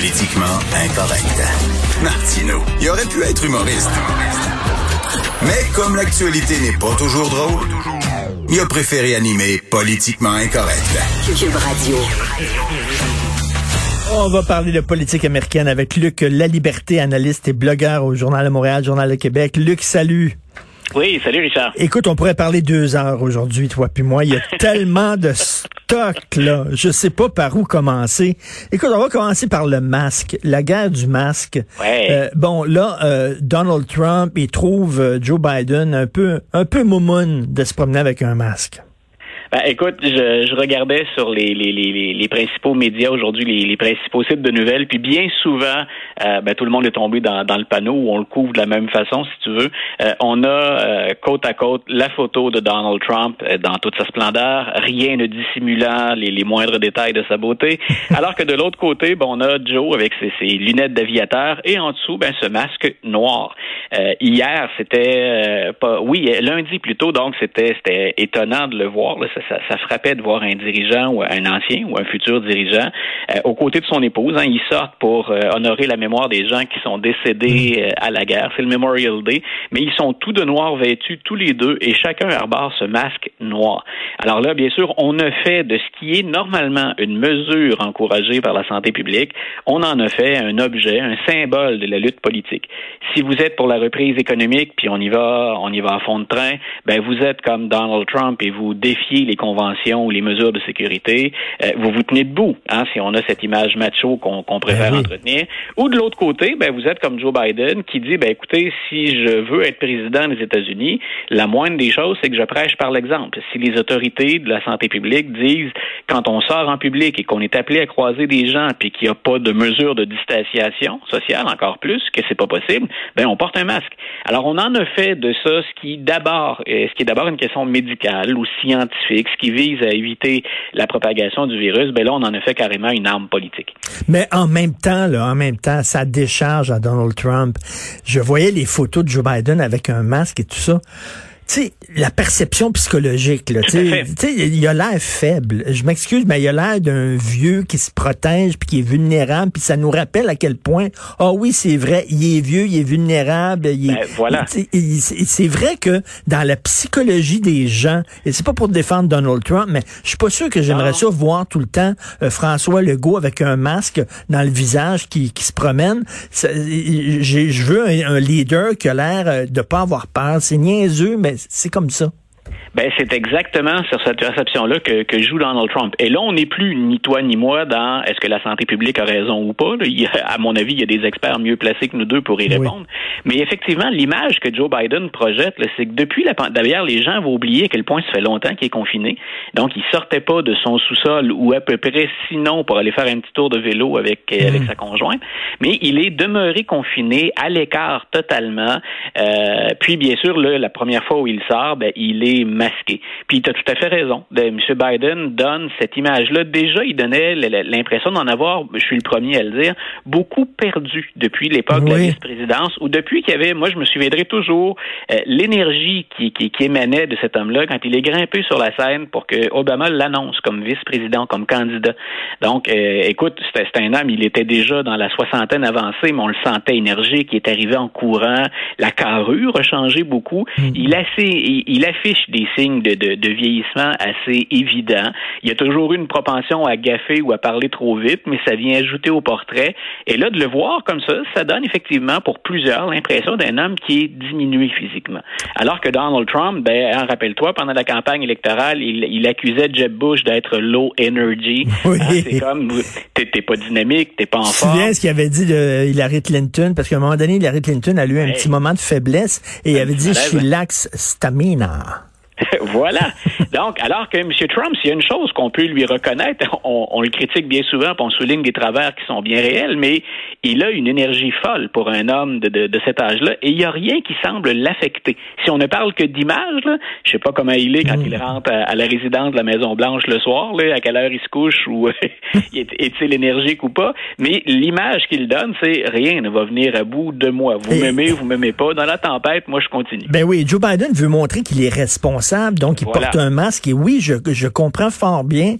Politiquement incorrect. Martino, il aurait pu être humoriste. Mais comme l'actualité n'est pas toujours drôle, il a préféré animer Politiquement incorrect. Cube Radio. On va parler de politique américaine avec Luc Laliberté, analyste et blogueur au Journal de Montréal, Journal de Québec. Luc, salut. Oui, salut Richard. Écoute, on pourrait parler deux heures aujourd'hui, toi puis moi. Il y a tellement de stock, là. Je sais pas par où commencer. Écoute, on va commencer par le masque, la guerre du masque. Ouais. Euh, bon, là, euh, Donald Trump, il trouve euh, Joe Biden un peu, un peu moumoune de se promener avec un masque. Ben, écoute, je, je regardais sur les, les, les, les principaux médias aujourd'hui, les, les principaux sites de nouvelles, puis bien souvent, euh, ben, tout le monde est tombé dans, dans le panneau où on le couvre de la même façon, si tu veux. Euh, on a euh, côte à côte la photo de Donald Trump dans toute sa splendeur, rien ne dissimulant les, les moindres détails de sa beauté, alors que de l'autre côté, ben, on a Joe avec ses, ses lunettes d'aviateur et en dessous, ben, ce masque noir. hier, c'était pas, oui, lundi plutôt, donc c'était c'était étonnant de le voir. Là, ça, ça, frappait de voir un dirigeant ou un ancien ou un futur dirigeant euh, aux côtés de son épouse. Hein, ils sortent pour euh, honorer la mémoire des gens qui sont décédés mm. euh, à la guerre. C'est le Memorial Day, mais ils sont tous de noir vêtus, tous les deux, et chacun arbore ce masque noir. Alors là, bien sûr, on a fait de ce qui est normalement une mesure encouragée par la santé publique, on en a fait un objet, un symbole de la lutte politique. Si vous êtes pour la reprise économique, puis on y va, on y va à fond de train, ben vous êtes comme Donald Trump et vous défiez les conventions ou les mesures de sécurité, euh, vous vous tenez debout, hein, si on a cette image macho qu'on préfère ben entretenir. Ou de l'autre côté, ben, vous êtes comme Joe Biden qui dit, ben, écoutez, si je veux être président des États-Unis, la moindre des choses, c'est que je prêche par l'exemple. Si les autorités de la santé publique disent, quand on sort en public et qu'on est appelé à croiser des gens, puis qu'il n'y a pas de mesure de distanciation sociale, encore plus, que c'est pas possible, ben, on porte un masque. Alors, on en a fait de ça ce qui d'abord, euh, ce qui est d'abord une question médicale ou scientifique, ce qui vise à éviter la propagation du virus, ben là, on en a fait carrément une arme politique. Mais en même temps, en même temps, ça décharge à Donald Trump. Je voyais les photos de Joe Biden avec un masque et tout ça sais, la perception psychologique, là, tu sais, il a l'air faible. Je m'excuse, mais il a l'air d'un vieux qui se protège puis qui est vulnérable, puis ça nous rappelle à quel point, ah oui, c'est vrai, il est vieux, il est vulnérable, il est, ben, voilà. C'est vrai que dans la psychologie des gens, et c'est pas pour défendre Donald Trump, mais je suis pas sûr que j'aimerais ça voir tout le temps euh, François Legault avec un masque dans le visage qui, qui se promène. Je veux un, un, leader qui a l'air euh, de pas avoir peur. C'est niaiseux, mais c'est comme ça. Ben, c'est exactement sur cette perception-là que, que, joue Donald Trump. Et là, on n'est plus ni toi ni moi dans est-ce que la santé publique a raison ou pas. à mon avis, il y a des experts mieux placés que nous deux pour y répondre. Mais effectivement, l'image que Joe Biden projette, c'est que depuis la D'ailleurs, les gens vont oublier à quel point ça fait longtemps qu'il est confiné. Donc, il sortait pas de son sous-sol ou à peu près sinon pour aller faire un petit tour de vélo avec, euh, avec mm. sa conjointe. Mais il est demeuré confiné à l'écart totalement. Euh, puis, bien sûr, là, la première fois où il sort, ben, il est masqué. Puis tu as tout à fait raison. M. Biden donne cette image-là. Déjà, il donnait l'impression d'en avoir, je suis le premier à le dire, beaucoup perdu depuis l'époque de la vice-présidence, ou depuis qu'il y avait, moi je me souviendrai toujours, euh, l'énergie qui, qui, émanait de cet homme-là quand il est grimpé sur la scène pour que Obama l'annonce comme vice-président, comme candidat. Donc, euh, écoute, c'était un homme, il était déjà dans la soixantaine avancée, mais on le sentait énergique, il est arrivé en courant, la carrure a changé beaucoup. Mm. Il, il, il affiche des signes de, de, de, vieillissement assez évidents. Il y a toujours eu une propension à gaffer ou à parler trop vite, mais ça vient ajouter au portrait. Et là, de le voir comme ça, ça donne effectivement pour plusieurs l'impression d'un homme qui est diminué physiquement. Alors que Donald Trump, ben, hein, rappelle-toi, pendant la campagne électorale, il, il accusait Jeb Bush d'être low energy. Oui. Hein, c'est comme, t'es pas dynamique, t'es pas en forme. Tu ce qu'il avait dit de Hillary Clinton, parce qu'à un moment donné, Hillary Clinton a eu un petit moment de faiblesse et il avait dit, je suis lax stamina. voilà. Donc, alors que M. Trump, s'il y a une chose qu'on peut lui reconnaître, on, le critique bien souvent, puis on souligne des travers qui sont bien réels, mais il a une énergie folle pour un homme de, de, cet âge-là, et il n'y a rien qui semble l'affecter. Si on ne parle que d'image, je sais pas comment il est quand il rentre à, la résidence de la Maison Blanche le soir, là, à quelle heure il se couche ou est-il énergique ou pas, mais l'image qu'il donne, c'est rien ne va venir à bout de moi. Vous m'aimez, vous m'aimez pas. Dans la tempête, moi je continue. Ben oui, Joe Biden veut montrer qu'il est responsable, donc il porte un masque. Et oui, je, je comprends fort bien,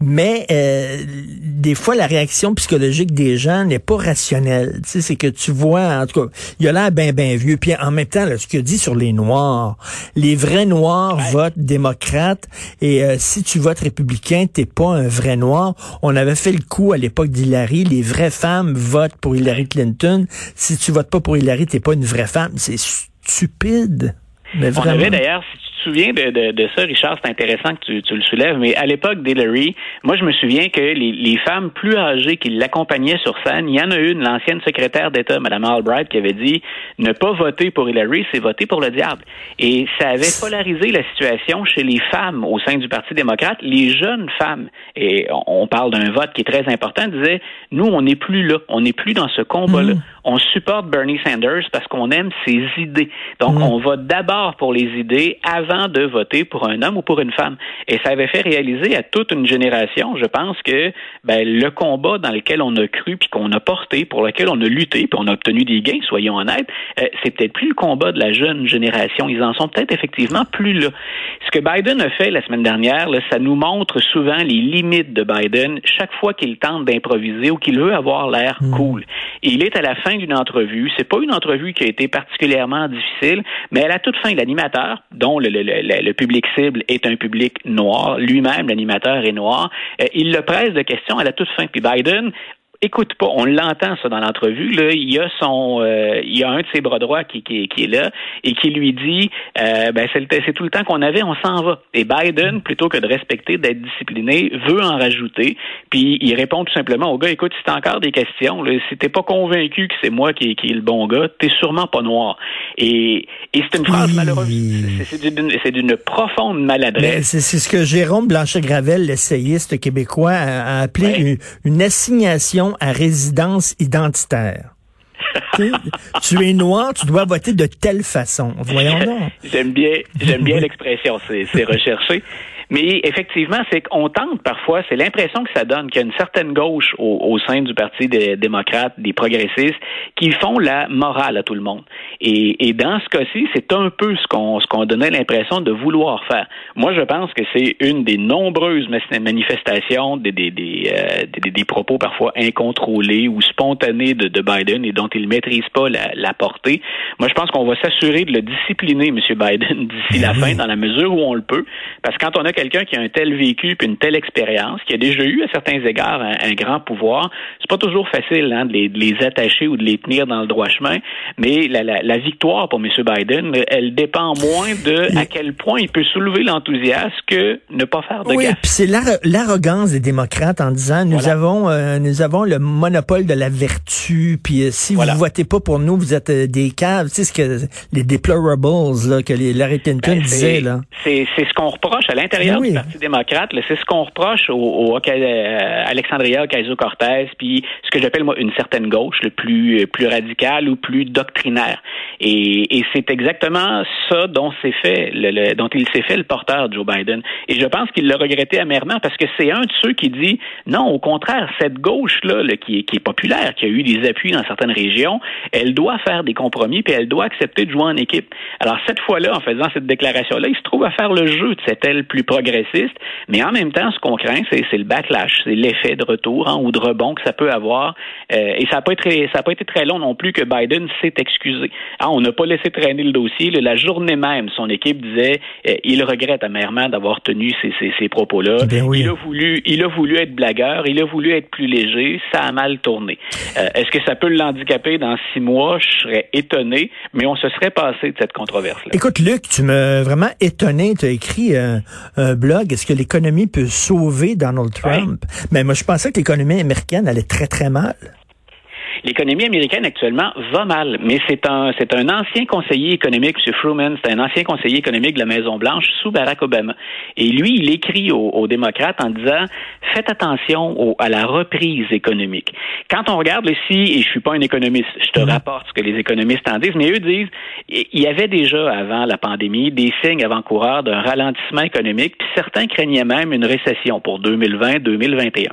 mais euh, des fois la réaction psychologique des gens n'est pas rationnelle. Tu sais, c'est que tu vois, en tout cas, il a l'air bien bien vieux. Puis en même temps, là, ce qu'il dit sur les Noirs, les vrais Noirs votent démocrate, et euh, si tu votes républicain, t'es pas un vrai Noir. On avait fait le coup à l'époque d'Hillary, les vraies femmes votent pour Hillary Clinton. Si tu votes pas pour Hillary, t'es pas une vraie femme. C'est stupide. On avait d'ailleurs, te souviens de, de, de ça, Richard, c'est intéressant que tu, tu, le soulèves, mais à l'époque d'Hillary, moi je me souviens que les, les femmes plus âgées qui l'accompagnaient sur scène, il y en a une, l'ancienne secrétaire d'État, Mme Albright, qui avait dit ne pas voter pour Hillary, c'est voter pour le diable. Et ça avait polarisé la situation chez les femmes au sein du Parti démocrate. Les jeunes femmes, et on parle d'un vote qui est très important, disaient nous, on n'est plus là, on n'est plus dans ce combat-là. Mm. On supporte Bernie Sanders parce qu'on aime ses idées. Donc, mm. on vote d'abord pour les idées avant de voter pour un homme ou pour une femme. Et ça avait fait réaliser à toute une génération, je pense que ben, le combat dans lequel on a cru, puis qu'on a porté, pour lequel on a lutté, puis on a obtenu des gains, soyons honnêtes, euh, c'est peut-être plus le combat de la jeune génération. Ils en sont peut-être effectivement plus là. Ce que Biden a fait la semaine dernière, là, ça nous montre souvent les limites de Biden chaque fois qu'il tente d'improviser ou qu'il veut avoir l'air hmm. cool. Et il est à la fin d'une entrevue. C'est pas une entrevue qui a été particulièrement difficile, mais à la toute fin, l'animateur, dont le, public cible est un public noir, lui-même, l'animateur est noir, euh, il le presse de questions à la toute fin. Puis Biden écoute pas. On l'entend ça dans l'entrevue. Là, il y a son, euh, il y a un de ses bras droits qui, qui, qui est là et qui lui dit, euh, ben c'est tout le temps qu'on avait, on s'en va. Et Biden, plutôt que de respecter, d'être discipliné, veut en rajouter. Puis il répond tout simplement au gars, écoute, si t'as encore des questions, là, si t'es pas convaincu que c'est moi qui, qui est le bon gars, t'es sûrement pas noir. Et, et c'est une phrase malheureuse. C'est d'une profonde maladresse. C'est ce que Jérôme Blanchet-Gravel, l'essayiste québécois, a, appelé une, une assignation à résidence identitaire. tu es noir, tu dois voter de telle façon. Voyons donc. j'aime bien, j'aime bien l'expression, c'est recherché. Mais effectivement, c'est qu'on tente parfois, c'est l'impression que ça donne qu'il y a une certaine gauche au, sein du Parti des démocrates, des progressistes, qui font la morale à tout le monde. Et, dans ce cas-ci, c'est un peu ce qu'on ce qu'on donnait l'impression de vouloir faire. Moi, je pense que c'est une des nombreuses manifestations des, des, des, euh, des, propos parfois incontrôlés ou spontanés de, de Biden et dont il ne maîtrise pas la, la portée. Moi, je pense qu'on va s'assurer de le discipliner, M. Biden, d'ici la fin, dans la mesure où on le peut. Parce que quand on a quelqu'un qui a un tel vécu puis une telle expérience, qui a déjà eu à certains égards un, grand pouvoir, c'est pas toujours facile hein, de, les, attacher ou de les tenir dans le droit chemin, mais la, victoire pour M. Biden, elle dépend moins de à quel point il peut soulever l'enthousiasme que ne pas faire de oui, puis c'est l'arrogance des démocrates en disant nous avons euh, nous avons le monopole de la vertu, puis euh, si vous votez pas pour nous, vous êtes euh, des caves, sais ce que les deplorables là, que les Larry Clinton ben, disait là. C'est ce qu'on reproche à l'intérieur ben du Parti démocrate, c'est ce qu'on reproche au, au euh, Alexandria Ocasio-Cortez, puis ce que j'appelle moi une certaine gauche, le plus plus radicale ou plus doctrinaire. Et, et c'est exactement ça dont s'est fait, le, dont il s'est fait le porteur Joe Biden. Et je pense qu'il l'a regretté amèrement parce que c'est un de ceux qui dit non, au contraire, cette gauche là, qui, est, qui est populaire, qui a eu des appuis dans certaines régions, elle doit faire des compromis puis elle doit accepter de jouer en équipe. Alors cette fois-là, en faisant cette déclaration là, il se trouve à faire le jeu de cette aile plus progressive progressiste, mais en même temps, ce qu'on craint, c'est le backlash, c'est l'effet de retour hein, ou de rebond que ça peut avoir. Euh, et ça n'a pas, été, ça pas été très long non plus que Biden s'est excusé. Ah, on n'a pas laissé traîner le dossier. La journée même, son équipe disait euh, il regrette amèrement d'avoir tenu ces, ces, propos-là. Eh il, a voulu, il a voulu être blagueur, il a voulu être plus léger, ça a mal tourné. Euh, est-ce que ça peut l'handicaper dans six mois? Je serais étonné, mais on se serait passé de cette controverse-là. Écoute, Luc, tu m'as vraiment étonné. Tu as écrit un blog, est-ce que l'économie peut sauver Donald Trump? Mais moi, je pensais que l'économie américaine allait très, très mal. L'économie américaine actuellement va mal, mais c'est un c'est un ancien conseiller économique, M. Fruman, c'est un ancien conseiller économique de la Maison Blanche sous Barack Obama. Et lui, il écrit aux, démocrates en disant faites attention à la reprise économique. Quand on regarde ici, et je suis pas un économiste, je te rapporte ce que les économistes en disent, mais eux disent il y avait déjà avant la pandémie des signes avant-coureurs d'un ralentissement économique, puis certains craignaient même une récession pour 2020-2021.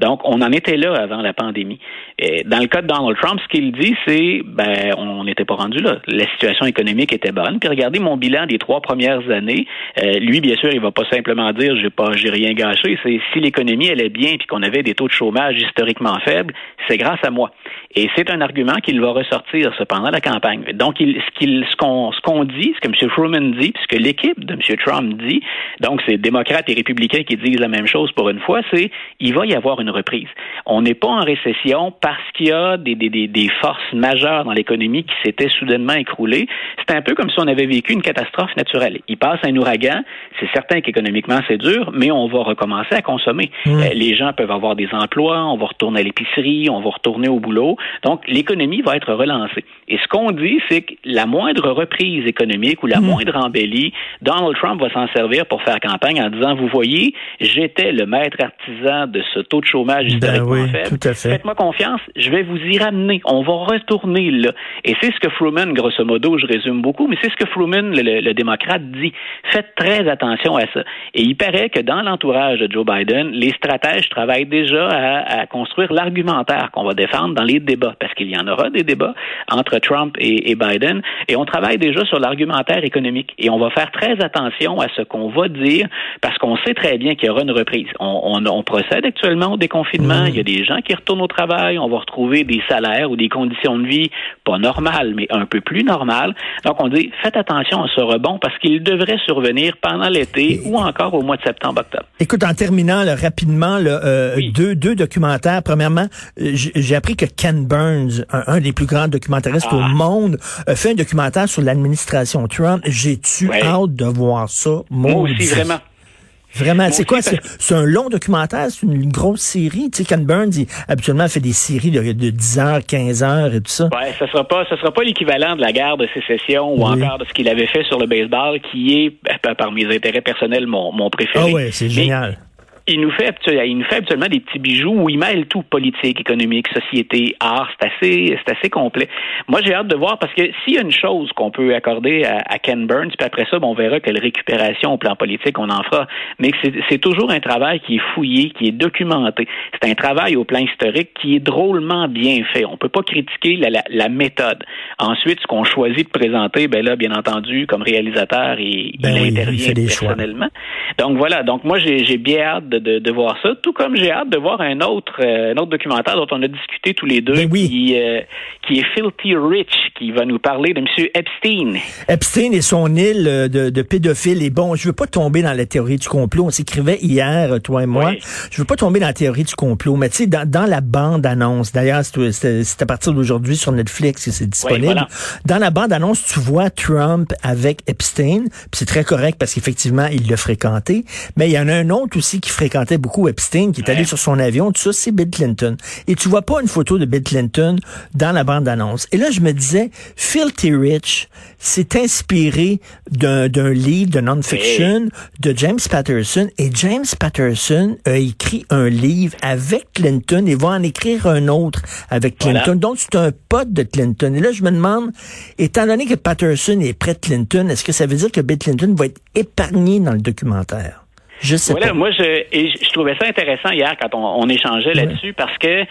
Donc, on en était là avant la pandémie. Et dans le cas de Donald Trump, ce qu'il dit, c'est ben on n'était pas rendu là. La situation économique était bonne. Puis regardez mon bilan des trois premières années. Euh, lui, bien sûr, il va pas simplement dire j'ai pas j'ai rien gâché. C'est si l'économie allait bien puis qu'on avait des taux de chômage historiquement faibles, c'est grâce à moi. Et c'est un argument qu'il va ressortir cependant la campagne. Donc, il, ce qu'il ce qu'on ce qu'on dit, ce que M. Truman dit, puis ce que l'équipe de M. Trump dit, donc c'est démocrates et républicains qui disent la même chose pour une fois, c'est il va y avoir une reprise. On n'est pas en récession parce qu'il y a des, des, des, forces majeures dans l'économie qui s'étaient soudainement écroulées. C'est un peu comme si on avait vécu une catastrophe naturelle. Il passe un ouragan, c'est certain qu'économiquement c'est dur, mais on va recommencer à consommer. Mmh. Euh, les gens peuvent avoir des emplois, on va retourner à l'épicerie, on va retourner au boulot. Donc l'économie va être relancée. Et ce qu'on dit, c'est que la moindre reprise économique ou la mmh. moindre embellie, Donald Trump va s'en servir pour faire campagne en disant, vous voyez, j'étais le maître artisan de ce taux de chômage ben historiquement faible. Faites-moi confiance, je vais vous y ramener. On va retourner là. Et c'est ce que Fruman, grosso modo, je résume beaucoup, mais c'est ce que Fruman, le, démocrate, dit. Faites très attention à ça. Et il paraît que dans l'entourage de Joe Biden, les stratèges travaillent déjà à, construire l'argumentaire qu'on va défendre dans les débats, parce qu'il y en aura des débats entre Trump et, Biden, et on travaille déjà sur l'argumentaire économique. Et on va faire très attention à ce qu'on va dire, parce qu'on sait très bien qu'il y aura une reprise. On, on, procède actuellement au déconfinement. Mmh. Il y a des gens qui retournent au travail. On va retrouver des salaires ou des conditions de vie pas normales, mais un peu plus normales. Donc, on dit, faites attention à ce rebond parce qu'il devrait survenir pendant l'été ou encore au mois de septembre-octobre. Écoute, en terminant rapidement, euh, deux, deux documentaires. Premièrement, euh, j'ai appris que Ken Burns, un, des plus grands documentaristes au ah. monde, a fait un documentaire sur l'administration Trump. J'ai-tu hâte de voir ça? Moi aussi, vraiment. Vraiment, c'est quoi? C'est un long documentaire, c'est une, grosse série. Tu sais, Ken Burns, il, habituellement, fait des séries de, de 10 heures, 15 heures et tout ça. Ouais, ça sera pas, ça sera pas l'équivalent de la guerre de sécession ou encore de ce qu'il avait fait sur le baseball, qui est, ben, par mes intérêts personnels, mon, mon préféré. Ah ouais, c'est génial il nous fait il nous fait habituellement des petits bijoux où il mêle tout politique, économique, société, art. C'est assez c'est assez complet. Moi, j'ai hâte de voir parce que s'il y a une chose qu'on peut accorder à, Ken Burns, puis après ça, on verra quelle récupération au plan politique on en fera. Mais c'est toujours un travail qui est fouillé, qui est documenté. C'est un travail au plan historique qui est drôlement bien fait. On peut pas critiquer la, la, méthode. Ensuite, ce qu'on choisit de présenter, ben là, bien entendu, comme réalisateur, il, ben il intervient personnellement. Donc voilà. Donc moi, j'ai bien hâte de, voir ça, tout comme j'ai hâte de voir un autre, euh, un autre documentaire dont on a discuté tous les deux, ben qui, euh, qui est Filthy Rich, qui va nous parler de M. Epstein. Epstein et son île euh, de, de pédophiles. Et bon, je veux pas tomber dans la théorie du complot. On s'écrivait hier, toi et moi. Je veux pas tomber dans la théorie du complot, mais tu sais, dans, dans, la bande-annonce, d'ailleurs, c'est à partir d'aujourd'hui sur Netflix que c'est disponible. Dans la bande-annonce, tu vois Trump avec Epstein, c'est très correct parce qu'effectivement, il l'a fréquenté. Mais il y en a un autre aussi qui fréquentait beaucoup Epstein, qui est allé sur son avion, tout ça, c'est Bill Clinton. Et tu vois pas une photo de Bill Clinton dans la bande-annonce. Et là, je me disais, Filthy Rich s'est inspiré d'un livre de non-fiction de James Patterson. Et James Patterson a écrit un livre avec Clinton et va en écrire un autre avec Clinton. Donc, c'est un pote de Clinton. Et là, je me demande, étant donné que Patterson est près de Clinton, est-ce que ça veut dire que Bill Clinton va être épargné dans le documentaire? Je sais voilà, Moi, je, et je trouvais ça intéressant hier quand on, échangeait là-dessus parce que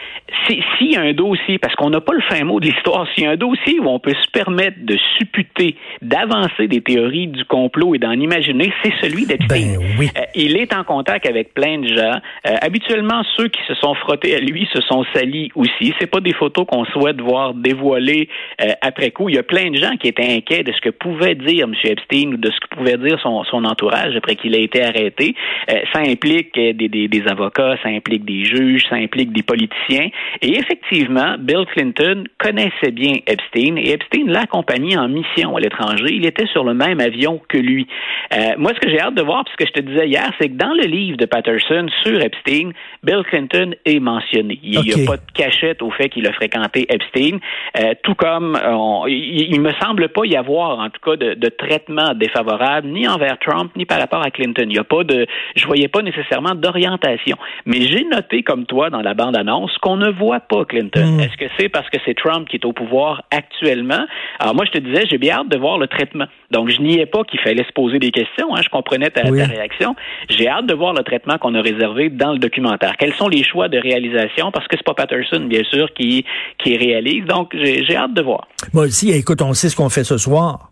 s'il y a un dossier, parce qu'on n'a pas le fin mot de l'histoire, s'il y a un dossier où on peut se permettre de supputer, d'avancer des théories du complot et d'en imaginer, c'est celui d'Epstein. Ben, oui. Euh, il est en contact avec plein de gens. Euh, habituellement, ceux qui se sont frottés à lui se sont salis aussi. C'est pas des photos qu'on souhaite voir dévoilées euh, après coup. Il y a plein de gens qui étaient inquiets de ce que pouvait dire M. Epstein ou de ce que pouvait dire son, son entourage après qu'il ait été arrêté. Euh, ça implique des, des, des, avocats, ça implique des juges, ça implique des politiciens. Et effectivement, Bill Clinton connaissait bien Epstein et Epstein l'accompagnait en mission à l'étranger. Il était sur le même avion que lui. Euh, moi, ce que j'ai hâte de voir, puisque je te disais hier, c'est que dans le livre de Patterson sur Epstein, Bill Clinton est mentionné. Il n'y a pas de cachette au fait qu'il a fréquenté Epstein, euh, tout comme il, me semble pas y avoir, en tout cas, de, de, traitement défavorable ni envers Trump ni par rapport à Clinton. Il y a pas de, je voyais pas nécessairement d'orientation. Mais j'ai noté comme toi dans la bande annonce qu'on ne voit pas Clinton. Hmm. Est-ce que c'est parce que c'est Trump qui est au pouvoir actuellement? Alors moi, je te disais, j'ai bien hâte de voir le traitement. Donc je niais pas qu'il fallait se poser des questions. Hein, je comprenais ta, ta réaction. J'ai hâte de voir le traitement qu'on a réservé dans le documentaire. Quels sont les choix de réalisation? Parce que c'est pas Patterson, bien sûr, qui qui réalise. Donc j'ai hâte de voir. Moi aussi, écoute, on sait ce qu'on fait ce soir.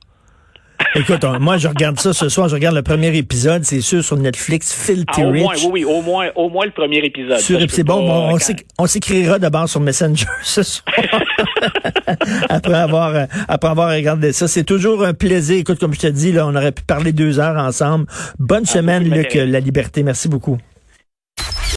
Écoute, moi, je regarde ça ce soir. Je regarde le premier épisode, c'est sûr, sur Netflix, Filthy ah, au Moins, oui, oui, au moins, au moins le premier épisode. C'est bon, on, on s'écrira d'abord sur Messenger ce soir. après avoir, euh, après avoir regardé ça. C'est toujours un plaisir. Écoute, comme je te dis, là, on aurait pu parler deux heures ensemble. Bonne ah, semaine, Luc, La Liberté. Merci beaucoup.